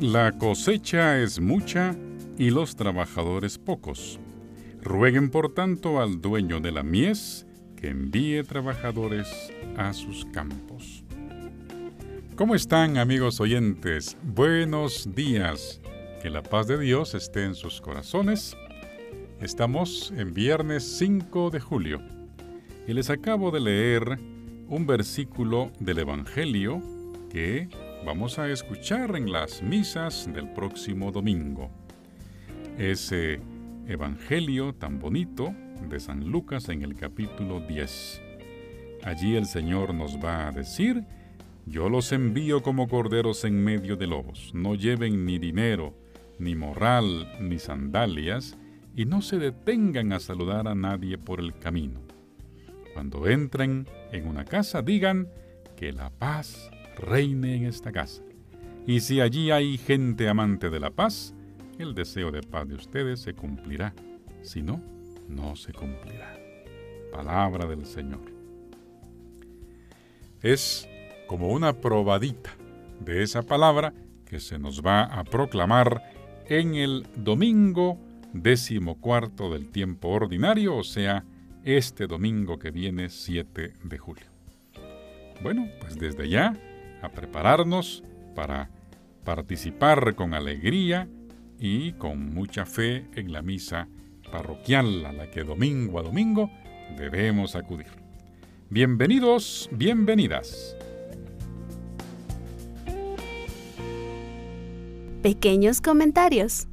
La cosecha es mucha y los trabajadores pocos. Rueguen por tanto al dueño de la mies que envíe trabajadores a sus campos. ¿Cómo están amigos oyentes? Buenos días. Que la paz de Dios esté en sus corazones. Estamos en viernes 5 de julio y les acabo de leer un versículo del Evangelio que vamos a escuchar en las misas del próximo domingo. Ese Evangelio tan bonito de San Lucas en el capítulo 10. Allí el Señor nos va a decir, yo los envío como corderos en medio de lobos, no lleven ni dinero, ni morral, ni sandalias, y no se detengan a saludar a nadie por el camino. Cuando entren en una casa, digan que la paz reine en esta casa. Y si allí hay gente amante de la paz, el deseo de paz de ustedes se cumplirá. Si no, no se cumplirá. Palabra del Señor. Es como una probadita de esa palabra que se nos va a proclamar en el domingo decimocuarto del tiempo ordinario, o sea, este domingo que viene 7 de julio. Bueno, pues desde ya a prepararnos para participar con alegría y con mucha fe en la misa parroquial a la que domingo a domingo debemos acudir. Bienvenidos, bienvenidas. Pequeños comentarios.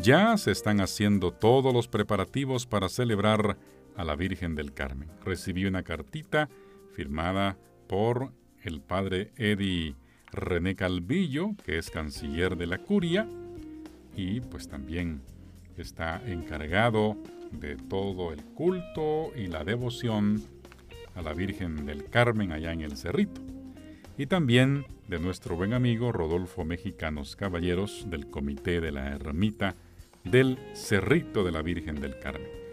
Ya se están haciendo todos los preparativos para celebrar a la Virgen del Carmen. Recibí una cartita firmada por el padre Eddie René Calvillo, que es canciller de la curia, y pues también está encargado de todo el culto y la devoción a la Virgen del Carmen allá en el Cerrito. Y también de nuestro buen amigo Rodolfo Mexicanos Caballeros del Comité de la Ermita del Cerrito de la Virgen del Carmen.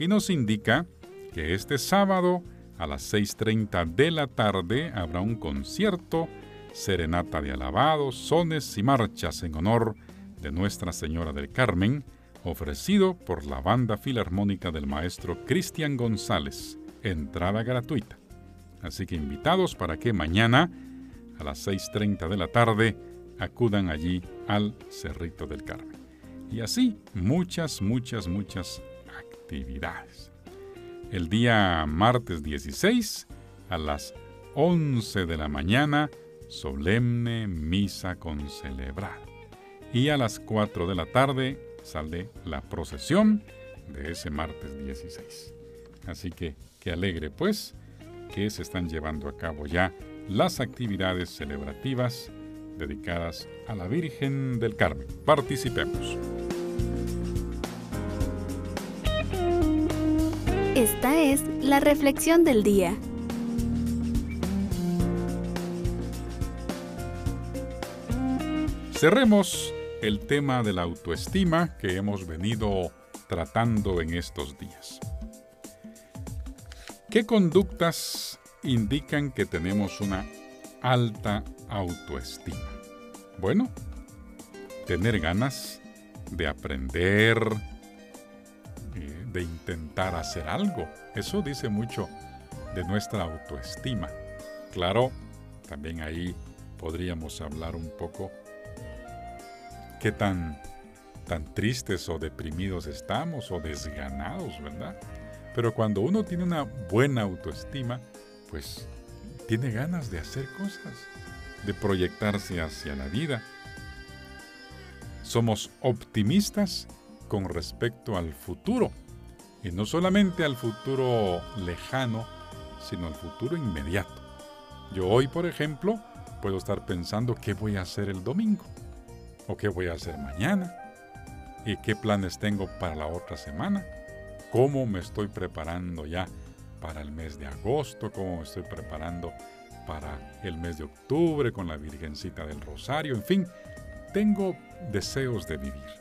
Y nos indica que este sábado a las 6.30 de la tarde habrá un concierto serenata de alabados, sones y marchas en honor de Nuestra Señora del Carmen, ofrecido por la Banda Filarmónica del maestro Cristian González, entrada gratuita. Así que invitados para que mañana, a las 6.30 de la tarde, acudan allí al Cerrito del Carmen. Y así muchas, muchas, muchas actividades. El día martes 16, a las 11 de la mañana, solemne misa con celebrar. Y a las 4 de la tarde sale la procesión de ese martes 16. Así que qué alegre pues que se están llevando a cabo ya las actividades celebrativas dedicadas a la Virgen del Carmen. Participemos. Es la reflexión del día. Cerremos el tema de la autoestima que hemos venido tratando en estos días. ¿Qué conductas indican que tenemos una alta autoestima? Bueno, tener ganas de aprender, de intentar hacer algo. Eso dice mucho de nuestra autoestima. Claro, también ahí podríamos hablar un poco qué tan, tan tristes o deprimidos estamos o desganados, ¿verdad? Pero cuando uno tiene una buena autoestima, pues tiene ganas de hacer cosas, de proyectarse hacia la vida. Somos optimistas con respecto al futuro, y no solamente al futuro lejano, sino al futuro inmediato. Yo hoy, por ejemplo, puedo estar pensando qué voy a hacer el domingo o qué voy a hacer mañana y qué planes tengo para la otra semana, cómo me estoy preparando ya para el mes de agosto, cómo me estoy preparando para el mes de octubre con la Virgencita del Rosario, en fin, tengo deseos de vivir.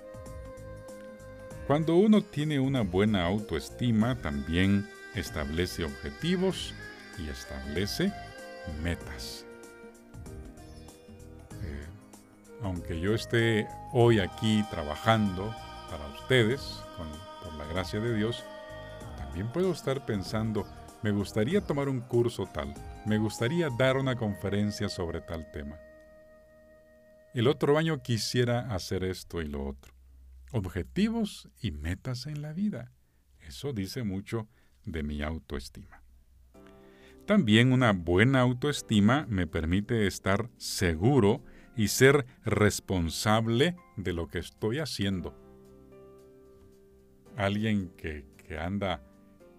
Cuando uno tiene una buena autoestima, también establece objetivos y establece metas. Eh, aunque yo esté hoy aquí trabajando para ustedes, por la gracia de Dios, también puedo estar pensando, me gustaría tomar un curso tal, me gustaría dar una conferencia sobre tal tema. El otro año quisiera hacer esto y lo otro. Objetivos y metas en la vida. Eso dice mucho de mi autoestima. También una buena autoestima me permite estar seguro y ser responsable de lo que estoy haciendo. Alguien que, anda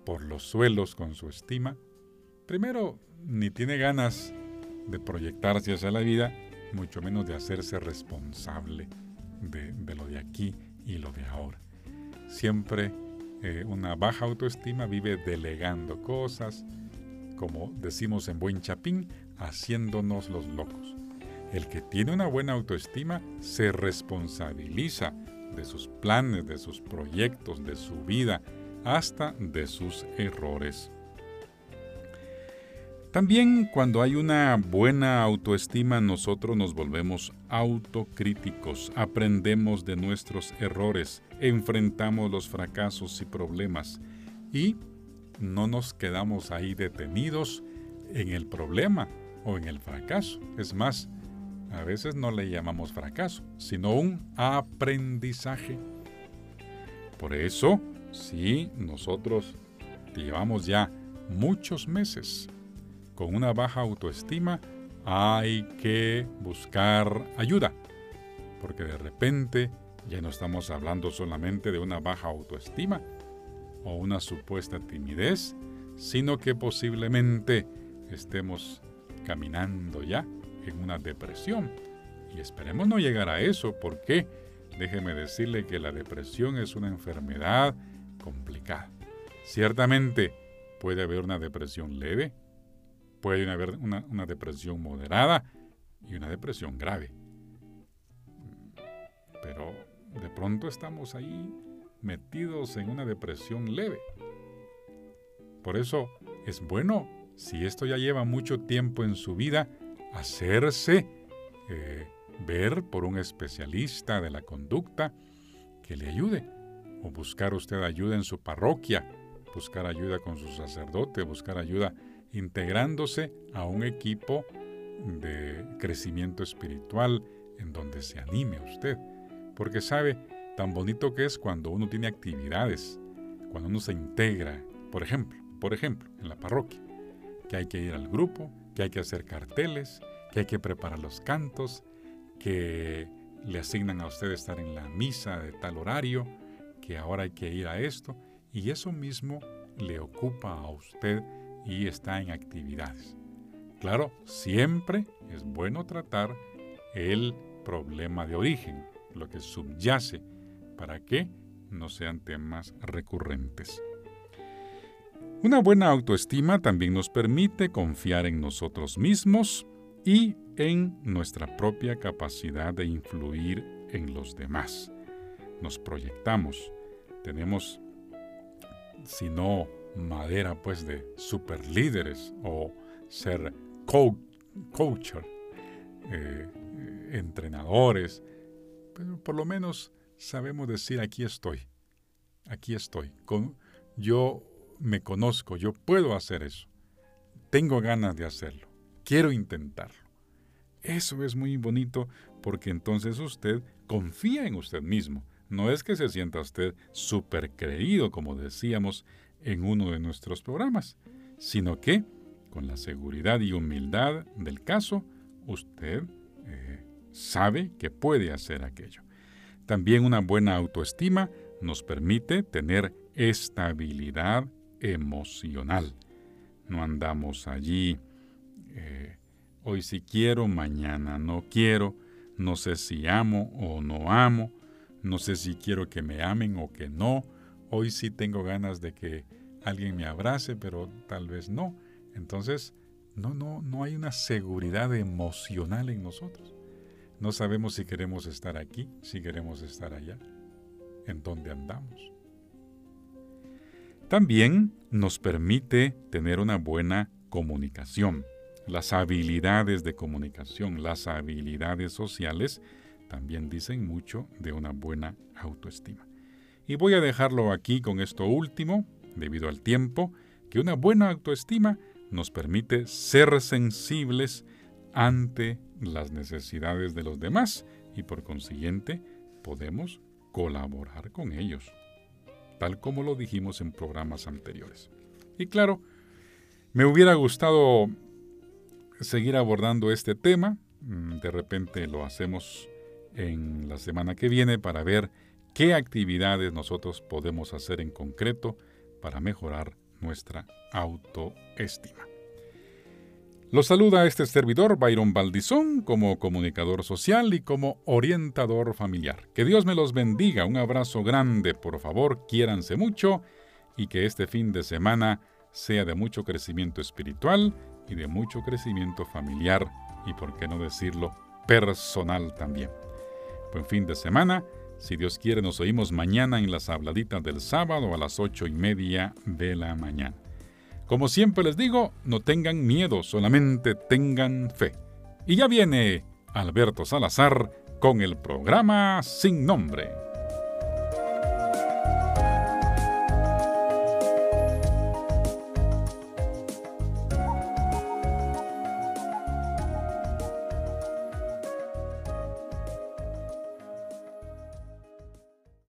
por los suelos con su estima, primero ni tiene ganas de proyectarse hacia la vida, mucho menos de hacerse responsable de, lo de aquí y lo de ahora. Siempre eh, una baja autoestima vive delegando cosas, como decimos en buen chapín, haciéndonos los locos. El que tiene una buena autoestima se responsabiliza de sus planes, de sus proyectos, de su vida, hasta de sus errores. También cuando hay una buena autoestima nosotros nos volvemos autocríticos, aprendemos de nuestros errores, enfrentamos los fracasos y problemas y no nos quedamos ahí detenidos en el problema o en el fracaso. Es más, a veces no le llamamos fracaso, sino un aprendizaje. Por eso, si nosotros llevamos ya muchos meses con una baja autoestima, hay que buscar ayuda, porque de repente ya no estamos hablando solamente de una baja autoestima o una supuesta timidez, sino que posiblemente estemos caminando ya en una depresión. Y esperemos no llegar a eso, porque déjeme decirle que la depresión es una enfermedad complicada. Ciertamente puede haber una depresión leve, Puede haber una, depresión moderada y una depresión grave. Pero de pronto estamos ahí metidos en una depresión leve. Por eso es bueno, si esto ya lleva mucho tiempo en su vida, hacerse eh, ver por un especialista de la conducta que le ayude. O buscar usted ayuda en su parroquia, buscar ayuda con su sacerdote, buscar ayuda integrándose a un equipo de crecimiento espiritual en donde se anime usted. Porque sabe tan bonito que es cuando uno tiene actividades, cuando uno se integra, por ejemplo, por ejemplo, en la parroquia, que hay que ir al grupo, que hay que hacer carteles, que hay que preparar los cantos, que le asignan a usted estar en la misa de tal horario, que ahora hay que ir a esto, y eso mismo le ocupa a usted y está en actividades. Claro, siempre es bueno tratar el problema de origen, lo que subyace, para que no sean temas recurrentes. Una buena autoestima también nos permite confiar en nosotros mismos y en nuestra propia capacidad de influir en los demás. Nos proyectamos, tenemos, si no madera pues de super líderes o ser coach, eh, entrenadores, pero por lo menos sabemos decir aquí estoy, aquí estoy, con, yo me conozco, yo puedo hacer eso, tengo ganas de hacerlo, quiero intentarlo. Eso es muy bonito porque entonces usted confía en usted mismo. No es que se sienta usted súper creído, como decíamos en uno de nuestros programas, sino que, con la seguridad y humildad del caso, usted eh, sabe que puede hacer aquello. También una buena autoestima nos permite tener estabilidad emocional. No andamos allí, eh, hoy sí quiero, mañana no quiero, no sé si amo o no amo, no sé si quiero que me amen o que no, Hoy sí tengo ganas de que alguien me abrace, pero tal vez no. Entonces, no, no, no hay una seguridad emocional en nosotros. No sabemos si queremos estar aquí, si queremos estar allá, en dónde andamos. También nos permite tener una buena comunicación. Las habilidades de comunicación, las habilidades sociales, también dicen mucho de una buena autoestima. Y voy a dejarlo aquí con esto último, debido al tiempo, que una buena autoestima nos permite ser sensibles ante las necesidades de los demás y por consiguiente podemos colaborar con ellos, tal como lo dijimos en programas anteriores. Y claro, me hubiera gustado seguir abordando este tema, mm, de repente lo hacemos en la semana que viene para ver qué actividades nosotros podemos hacer en concreto para mejorar nuestra autoestima. Los saluda este servidor, Byron Baldizón, como comunicador social y como orientador familiar. Que Dios me los bendiga, un abrazo grande, por favor, quiéranse mucho y que este fin de semana sea de mucho crecimiento espiritual y de mucho crecimiento familiar y, por qué no decirlo, personal también. Buen fin de semana. Si Dios quiere, nos oímos mañana en las habladitas del sábado a las ocho y media de la mañana. Como siempre les digo, no tengan miedo, solamente tengan fe. Y ya viene Alberto Salazar con el programa Sin Nombre.